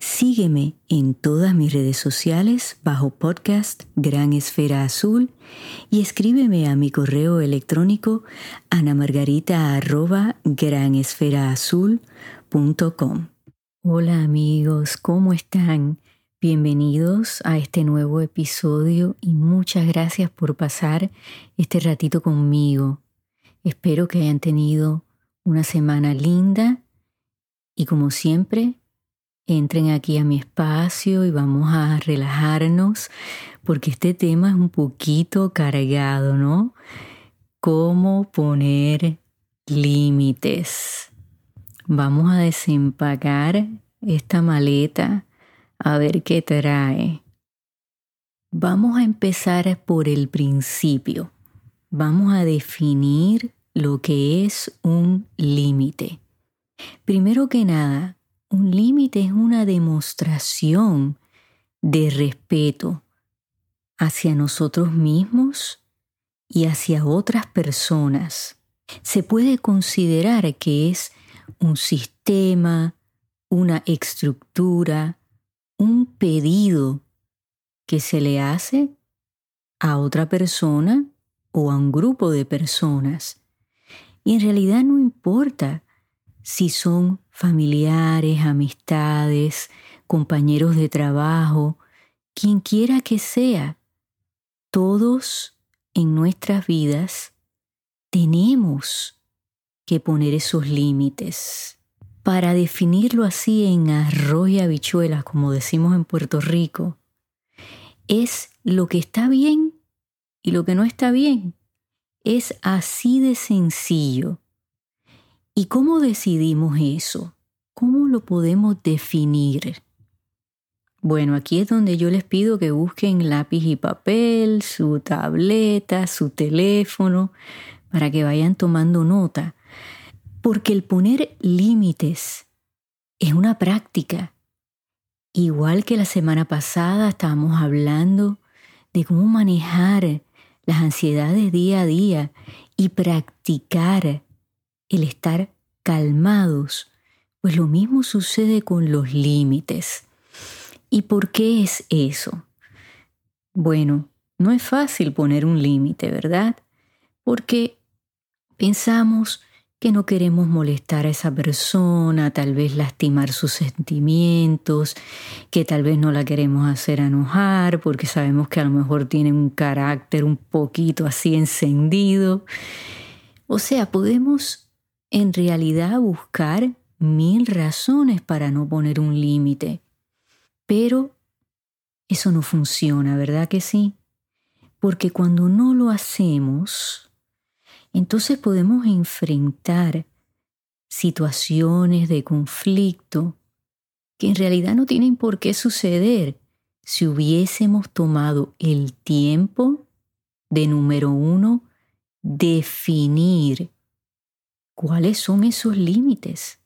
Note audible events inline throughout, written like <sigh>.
Sígueme en todas mis redes sociales bajo podcast Gran Esfera Azul y escríbeme a mi correo electrónico anamargarita.granesferaazul.com. Hola amigos, ¿cómo están? Bienvenidos a este nuevo episodio y muchas gracias por pasar este ratito conmigo. Espero que hayan tenido una semana linda y como siempre entren aquí a mi espacio y vamos a relajarnos porque este tema es un poquito cargado, ¿no? ¿Cómo poner límites? Vamos a desempacar esta maleta a ver qué trae. Vamos a empezar por el principio. Vamos a definir lo que es un límite. Primero que nada, un límite es una demostración de respeto hacia nosotros mismos y hacia otras personas. Se puede considerar que es un sistema, una estructura, un pedido que se le hace a otra persona o a un grupo de personas. Y en realidad no importa si son familiares, amistades, compañeros de trabajo, quien quiera que sea, todos en nuestras vidas tenemos que poner esos límites. Para definirlo así en arroz y habichuelas, como decimos en Puerto Rico, es lo que está bien y lo que no está bien. Es así de sencillo. ¿Y cómo decidimos eso? ¿Cómo lo podemos definir? Bueno, aquí es donde yo les pido que busquen lápiz y papel, su tableta, su teléfono, para que vayan tomando nota. Porque el poner límites es una práctica. Igual que la semana pasada estábamos hablando de cómo manejar las ansiedades día a día y practicar el estar calmados, pues lo mismo sucede con los límites. ¿Y por qué es eso? Bueno, no es fácil poner un límite, ¿verdad? Porque pensamos que no queremos molestar a esa persona, tal vez lastimar sus sentimientos, que tal vez no la queremos hacer enojar porque sabemos que a lo mejor tiene un carácter un poquito así encendido. O sea, podemos en realidad buscar mil razones para no poner un límite. Pero eso no funciona, ¿verdad que sí? Porque cuando no lo hacemos, entonces podemos enfrentar situaciones de conflicto que en realidad no tienen por qué suceder si hubiésemos tomado el tiempo de número uno, definir ¿Cuáles son esos límites?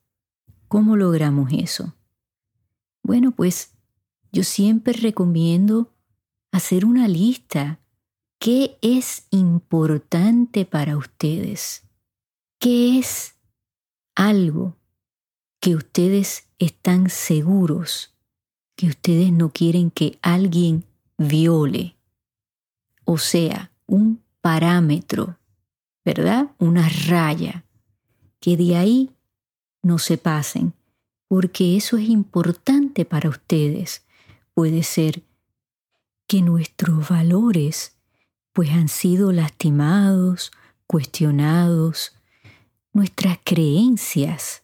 ¿Cómo logramos eso? Bueno, pues yo siempre recomiendo hacer una lista. ¿Qué es importante para ustedes? ¿Qué es algo que ustedes están seguros que ustedes no quieren que alguien viole? O sea, un parámetro, ¿verdad? Una raya que de ahí no se pasen, porque eso es importante para ustedes. Puede ser que nuestros valores pues han sido lastimados, cuestionados, nuestras creencias.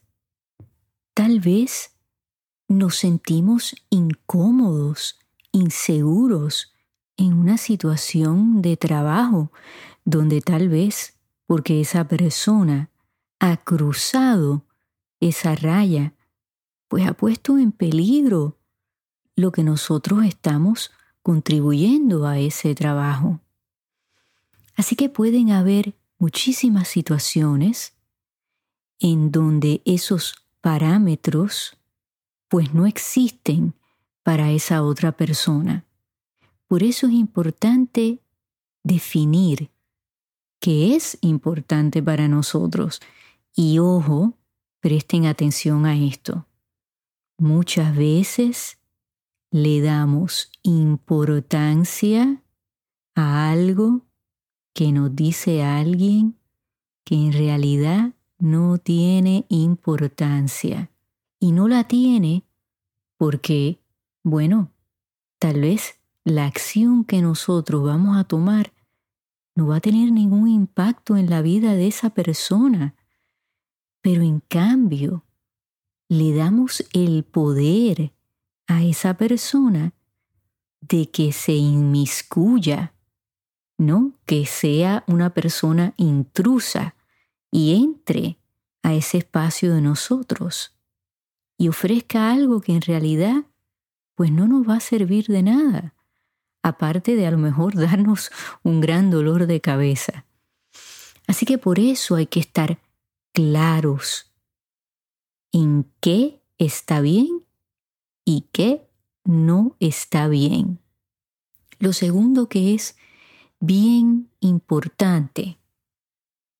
Tal vez nos sentimos incómodos, inseguros en una situación de trabajo donde tal vez porque esa persona ha cruzado esa raya, pues ha puesto en peligro lo que nosotros estamos contribuyendo a ese trabajo. Así que pueden haber muchísimas situaciones en donde esos parámetros pues no existen para esa otra persona. Por eso es importante definir qué es importante para nosotros. Y ojo, presten atención a esto. Muchas veces le damos importancia a algo que nos dice alguien que en realidad no tiene importancia. Y no la tiene porque, bueno, tal vez la acción que nosotros vamos a tomar no va a tener ningún impacto en la vida de esa persona. Pero en cambio, le damos el poder a esa persona de que se inmiscuya, ¿no? Que sea una persona intrusa y entre a ese espacio de nosotros y ofrezca algo que en realidad pues no nos va a servir de nada, aparte de a lo mejor <laughs> darnos un gran dolor de cabeza. Así que por eso hay que estar claros en qué está bien y qué no está bien. Lo segundo que es bien importante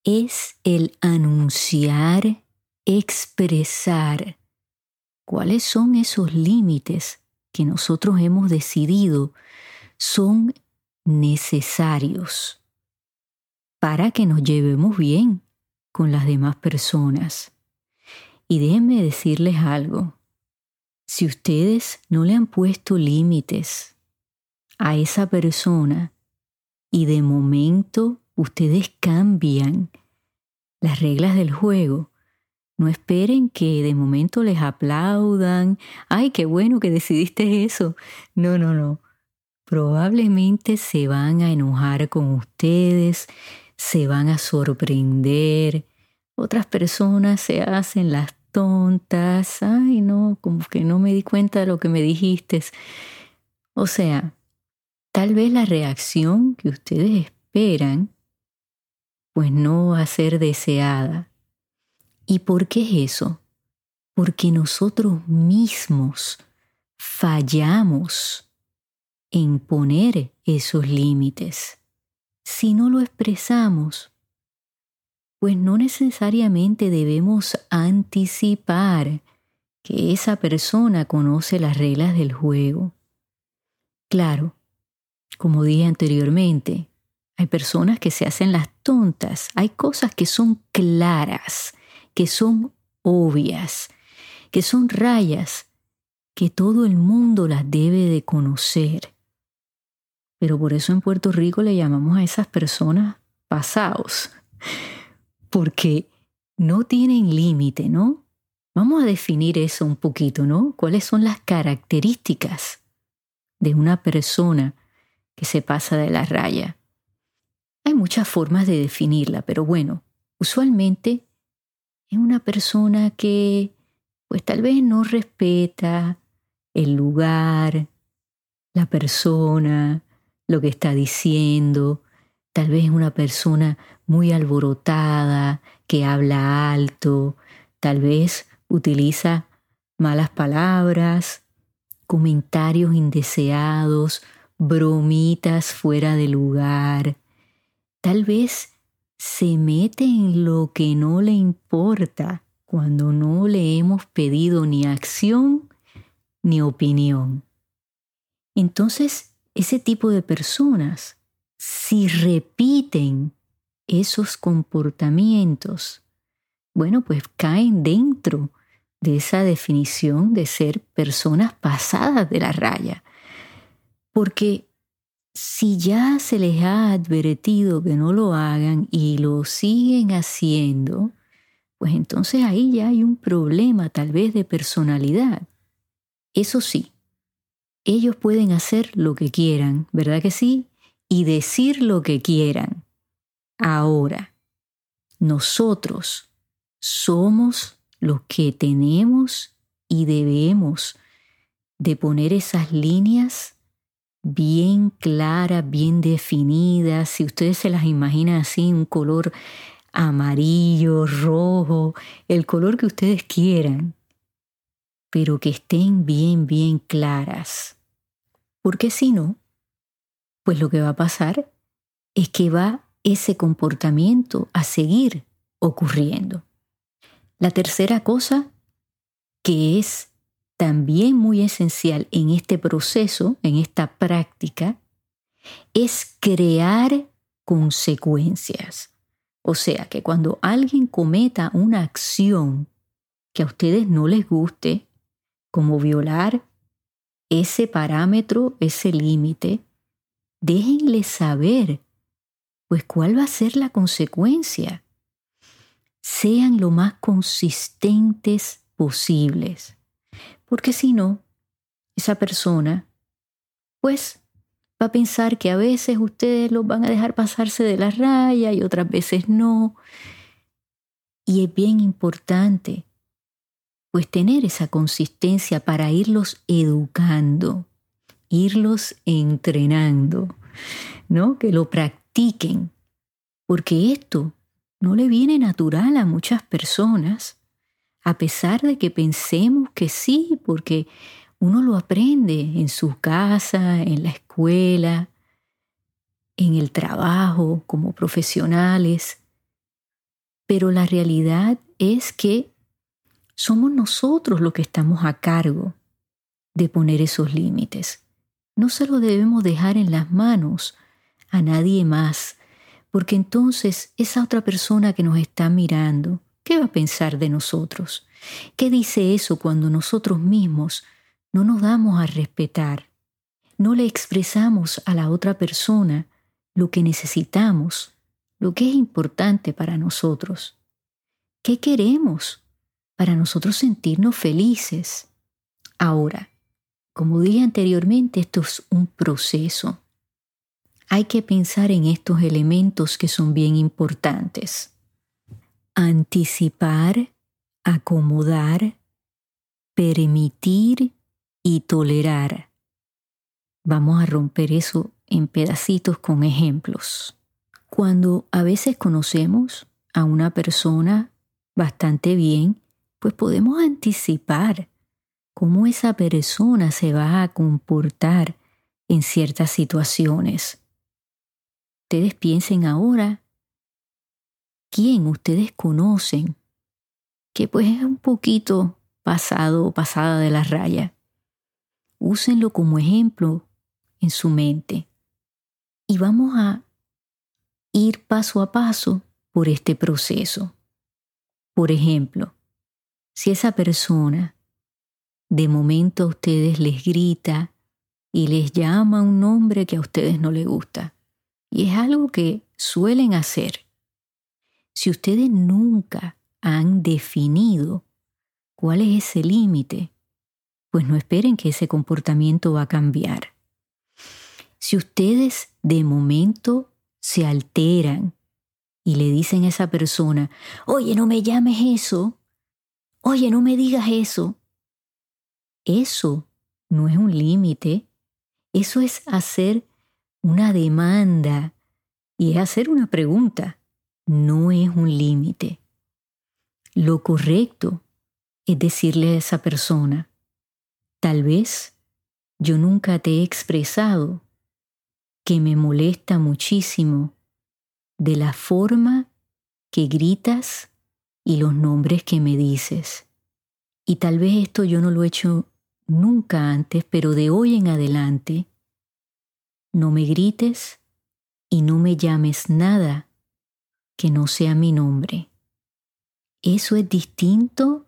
es el anunciar, expresar cuáles son esos límites que nosotros hemos decidido son necesarios para que nos llevemos bien con las demás personas. Y déjenme decirles algo. Si ustedes no le han puesto límites a esa persona y de momento ustedes cambian las reglas del juego, no esperen que de momento les aplaudan. Ay, qué bueno que decidiste eso. No, no, no. Probablemente se van a enojar con ustedes, se van a sorprender. Otras personas se hacen las tontas. Ay, no, como que no me di cuenta de lo que me dijiste. O sea, tal vez la reacción que ustedes esperan pues no va a ser deseada. ¿Y por qué es eso? Porque nosotros mismos fallamos en poner esos límites. Si no lo expresamos, pues no necesariamente debemos anticipar que esa persona conoce las reglas del juego. Claro, como dije anteriormente, hay personas que se hacen las tontas, hay cosas que son claras, que son obvias, que son rayas, que todo el mundo las debe de conocer. Pero por eso en Puerto Rico le llamamos a esas personas pasados, porque no tienen límite, ¿no? Vamos a definir eso un poquito, ¿no? ¿Cuáles son las características de una persona que se pasa de la raya? Hay muchas formas de definirla, pero bueno, usualmente es una persona que pues tal vez no respeta el lugar, la persona, lo que está diciendo, tal vez una persona muy alborotada, que habla alto, tal vez utiliza malas palabras, comentarios indeseados, bromitas fuera de lugar, Tal vez se mete en lo que no le importa cuando no le hemos pedido ni acción ni opinión. Entonces, ese tipo de personas, si repiten esos comportamientos, bueno, pues caen dentro de esa definición de ser personas pasadas de la raya. Porque si ya se les ha advertido que no lo hagan y lo siguen haciendo, pues entonces ahí ya hay un problema tal vez de personalidad. Eso sí, ellos pueden hacer lo que quieran, ¿verdad que sí? Y decir lo que quieran. Ahora, nosotros somos los que tenemos y debemos de poner esas líneas bien claras, bien definidas. Si ustedes se las imaginan así, un color amarillo, rojo, el color que ustedes quieran, pero que estén bien, bien claras. Porque si no, pues lo que va a pasar es que va ese comportamiento a seguir ocurriendo. La tercera cosa que es también muy esencial en este proceso, en esta práctica, es crear consecuencias. O sea, que cuando alguien cometa una acción que a ustedes no les guste, como violar ese parámetro, ese límite, déjenle saber, pues cuál va a ser la consecuencia. Sean lo más consistentes posibles, porque si no, esa persona, pues va a pensar que a veces ustedes los van a dejar pasarse de la raya y otras veces no. Y es bien importante pues tener esa consistencia para irlos educando, irlos entrenando, ¿no? Que lo practiquen, porque esto no le viene natural a muchas personas, a pesar de que pensemos que sí, porque uno lo aprende en su casa, en la escuela, en el trabajo, como profesionales, pero la realidad es que somos nosotros los que estamos a cargo de poner esos límites. No se lo debemos dejar en las manos a nadie más, porque entonces esa otra persona que nos está mirando, ¿qué va a pensar de nosotros? ¿Qué dice eso cuando nosotros mismos no nos damos a respetar? No le expresamos a la otra persona lo que necesitamos, lo que es importante para nosotros. ¿Qué queremos? para nosotros sentirnos felices. Ahora, como dije anteriormente, esto es un proceso. Hay que pensar en estos elementos que son bien importantes. Anticipar, acomodar, permitir y tolerar. Vamos a romper eso en pedacitos con ejemplos. Cuando a veces conocemos a una persona bastante bien pues podemos anticipar cómo esa persona se va a comportar en ciertas situaciones. Ustedes piensen ahora quién ustedes conocen que pues es un poquito pasado o pasada de la raya. Úsenlo como ejemplo en su mente y vamos a ir paso a paso por este proceso. Por ejemplo, si esa persona de momento a ustedes les grita y les llama un nombre que a ustedes no les gusta, y es algo que suelen hacer, si ustedes nunca han definido cuál es ese límite, pues no esperen que ese comportamiento va a cambiar. Si ustedes de momento se alteran y le dicen a esa persona, oye, no me llames eso, Oye, no me digas eso. Eso no es un límite. Eso es hacer una demanda y es hacer una pregunta. No es un límite. Lo correcto es decirle a esa persona, tal vez yo nunca te he expresado que me molesta muchísimo de la forma que gritas y los nombres que me dices. Y tal vez esto yo no lo he hecho nunca antes, pero de hoy en adelante, no me grites y no me llames nada que no sea mi nombre. Eso es distinto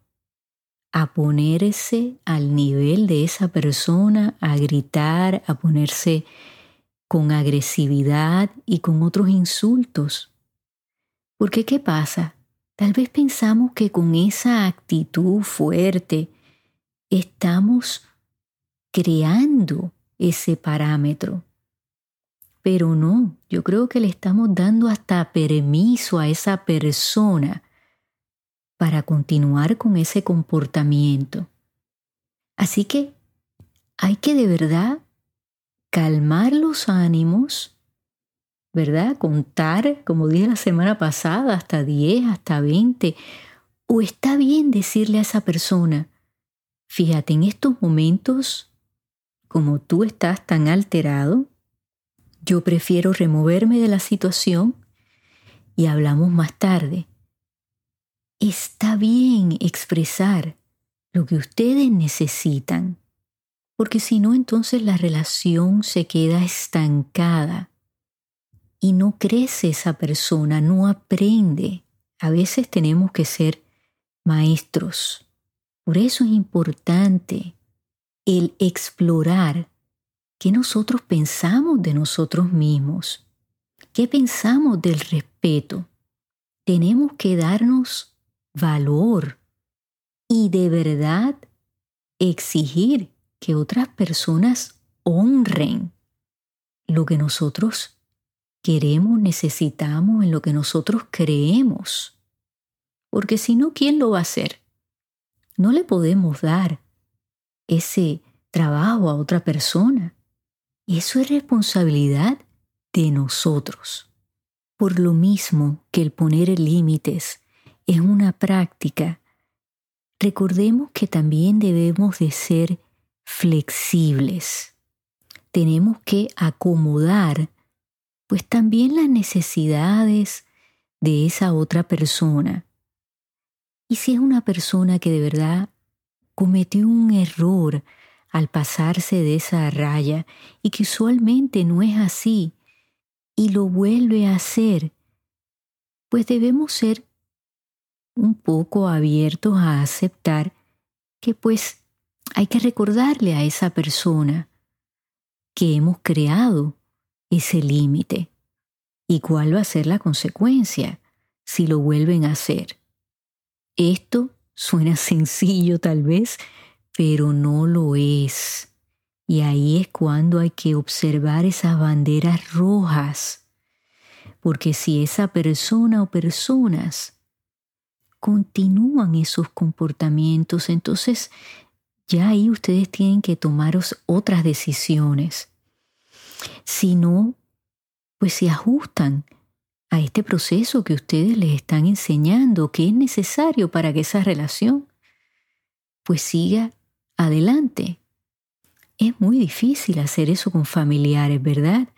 a ponerse al nivel de esa persona, a gritar, a ponerse con agresividad y con otros insultos. Porque ¿qué pasa? Tal vez pensamos que con esa actitud fuerte estamos creando ese parámetro. Pero no, yo creo que le estamos dando hasta permiso a esa persona para continuar con ese comportamiento. Así que hay que de verdad calmar los ánimos, ¿verdad? Contar, como dije la semana pasada, hasta 10, hasta 20. O está bien decirle a esa persona, fíjate, en estos momentos, como tú estás tan alterado, yo prefiero removerme de la situación y hablamos más tarde. Está bien expresar lo que ustedes necesitan, porque si no entonces la relación se queda estancada y no crece esa persona, no aprende. A veces tenemos que ser maestros. Por eso es importante el explorar qué nosotros pensamos de nosotros mismos, qué pensamos del respeto. Tenemos que darnos valor y de verdad exigir que otras personas honren lo que nosotros queremos, necesitamos, en lo que nosotros creemos. Porque si no, ¿quién lo va a hacer? No le podemos dar ese trabajo a otra persona. Eso es responsabilidad de nosotros. Por lo mismo que el poner límites es una práctica Recordemos que también debemos de ser flexibles. Tenemos que acomodar pues también las necesidades de esa otra persona. Y si es una persona que de verdad cometió un error al pasarse de esa raya y que usualmente no es así y lo vuelve a hacer, pues debemos ser un poco abiertos a aceptar que pues hay que recordarle a esa persona que hemos creado ese límite y cuál va a ser la consecuencia si lo vuelven a hacer. Esto suena sencillo tal vez, pero no lo es. Y ahí es cuando hay que observar esas banderas rojas. Porque si esa persona o personas continúan esos comportamientos, entonces ya ahí ustedes tienen que tomar otras decisiones. Si no, pues se ajustan a este proceso que ustedes les están enseñando, que es necesario para que esa relación pues siga adelante. Es muy difícil hacer eso con familiares, ¿verdad?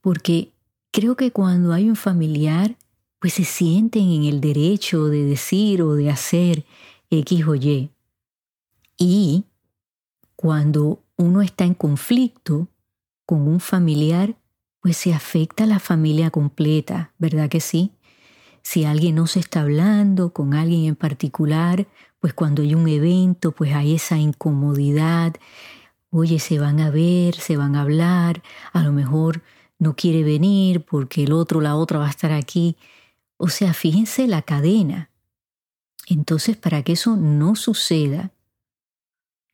Porque creo que cuando hay un familiar pues se sienten en el derecho de decir o de hacer X o Y. Y cuando uno está en conflicto con un familiar, pues se afecta a la familia completa, ¿verdad que sí? Si alguien no se está hablando con alguien en particular, pues cuando hay un evento, pues hay esa incomodidad. Oye, se van a ver, se van a hablar, a lo mejor no quiere venir porque el otro, la otra va a estar aquí. O sea, fíjense la cadena. Entonces, para que eso no suceda,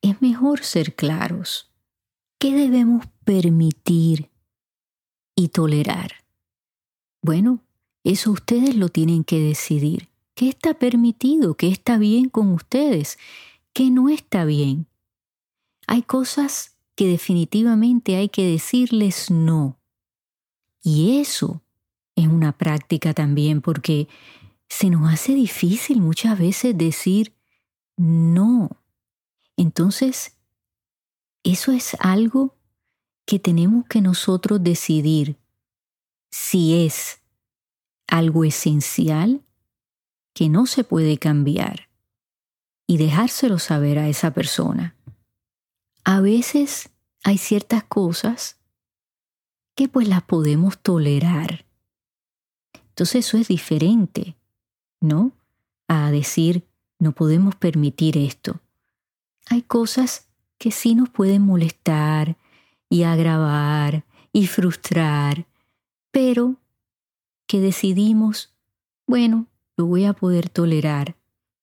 es mejor ser claros. ¿Qué debemos permitir y tolerar? Bueno, eso ustedes lo tienen que decidir. ¿Qué está permitido? ¿Qué está bien con ustedes? ¿Qué no está bien? Hay cosas que definitivamente hay que decirles no. Y eso es una práctica también porque se nos hace difícil muchas veces decir no. Entonces, eso es algo que tenemos que nosotros decidir si es algo esencial que no se puede cambiar y dejárselo saber a esa persona. A veces hay ciertas cosas que pues las podemos tolerar entonces eso es diferente, ¿no? A decir, no podemos permitir esto. Hay cosas que sí nos pueden molestar y agravar y frustrar, pero que decidimos, bueno, lo voy a poder tolerar,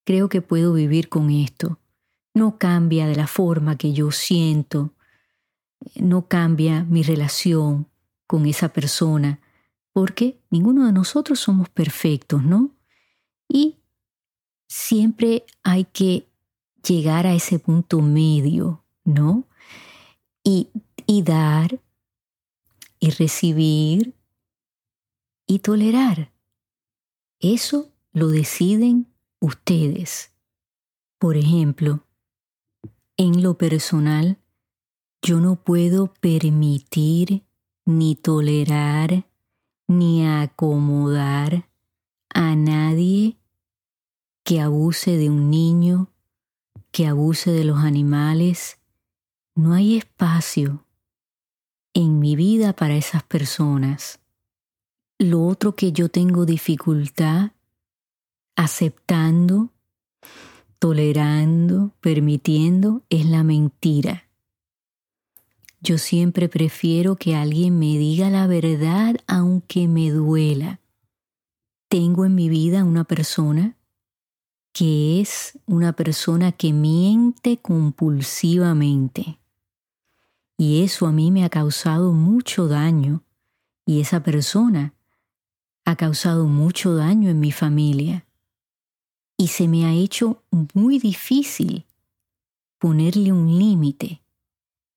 creo que puedo vivir con esto. No cambia de la forma que yo siento, no cambia mi relación con esa persona, porque ninguno de nosotros somos perfectos, ¿no? Y siempre hay que llegar a ese punto medio, ¿no? Y, y dar y recibir y tolerar. Eso lo deciden ustedes. Por ejemplo, en lo personal, yo no puedo permitir ni tolerar ni acomodar a nadie que abuse de un niño, que abuse de los animales. No hay espacio en mi vida para esas personas. Lo otro que yo tengo dificultad aceptando, tolerando, permitiendo es la mentira. Yo siempre prefiero que alguien me diga la verdad aunque me duela. Tengo en mi vida una persona que es una persona que miente compulsivamente. Y eso a mí me ha causado mucho daño. Y esa persona ha causado mucho daño en mi familia. Y se me ha hecho muy difícil ponerle un límite.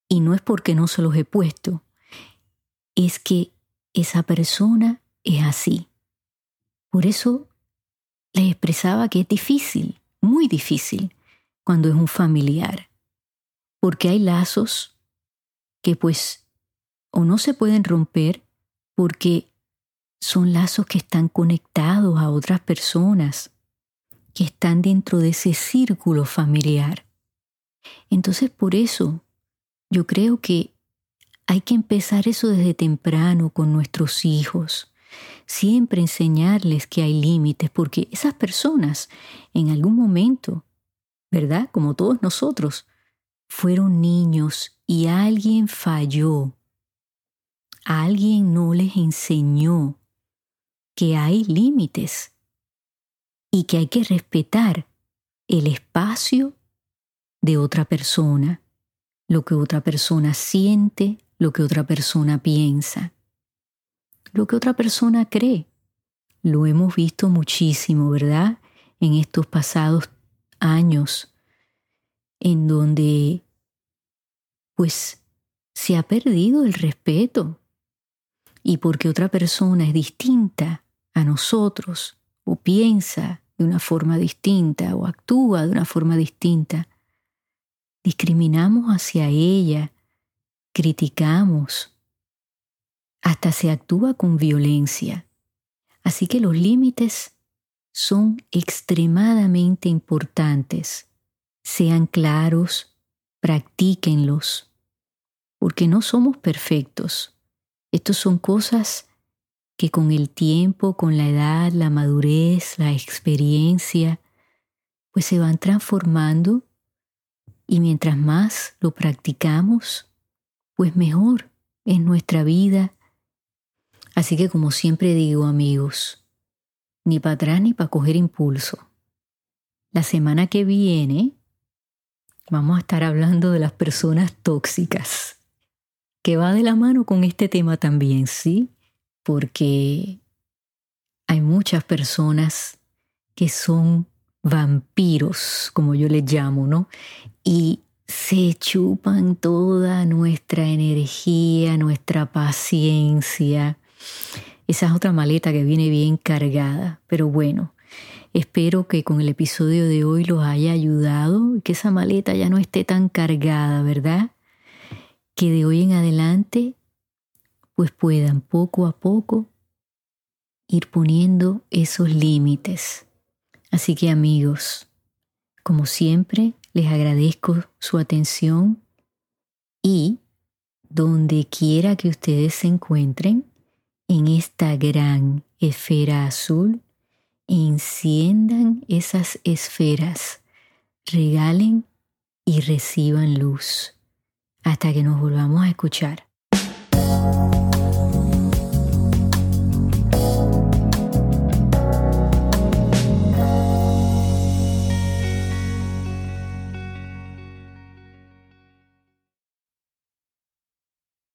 Y no es porque no se los he puesto, es que esa persona es así. Por eso les expresaba que es difícil, muy difícil, cuando es un familiar, porque hay lazos que pues o no se pueden romper porque son lazos que están conectados a otras personas, que están dentro de ese círculo familiar. Entonces por eso yo creo que hay que empezar eso desde temprano con nuestros hijos. Siempre enseñarles que hay límites, porque esas personas en algún momento, ¿verdad? Como todos nosotros, fueron niños y alguien falló, alguien no les enseñó que hay límites y que hay que respetar el espacio de otra persona, lo que otra persona siente, lo que otra persona piensa, lo que otra persona cree. Lo hemos visto muchísimo, ¿verdad? En estos pasados años, en donde pues se ha perdido el respeto. Y porque otra persona es distinta a nosotros, o piensa de una forma distinta, o actúa de una forma distinta, discriminamos hacia ella, criticamos, hasta se actúa con violencia. Así que los límites son extremadamente importantes. Sean claros, practíquenlos, porque no somos perfectos. Estos son cosas que con el tiempo, con la edad, la madurez, la experiencia, pues se van transformando y mientras más lo practicamos, pues mejor es nuestra vida. Así que como siempre digo amigos, ni para atrás ni para coger impulso. La semana que viene vamos a estar hablando de las personas tóxicas, que va de la mano con este tema también, ¿sí? Porque hay muchas personas que son vampiros, como yo les llamo, ¿no? Y se chupan toda nuestra energía, nuestra paciencia. Esa es otra maleta que viene bien cargada, pero bueno, Espero que con el episodio de hoy los haya ayudado y que esa maleta ya no esté tan cargada, ¿verdad? Que de hoy en adelante pues puedan poco a poco ir poniendo esos límites. Así que amigos, como siempre, les agradezco su atención y donde quiera que ustedes se encuentren en esta gran esfera azul, enciendan esas esferas, regalen y reciban luz hasta que nos volvamos a escuchar.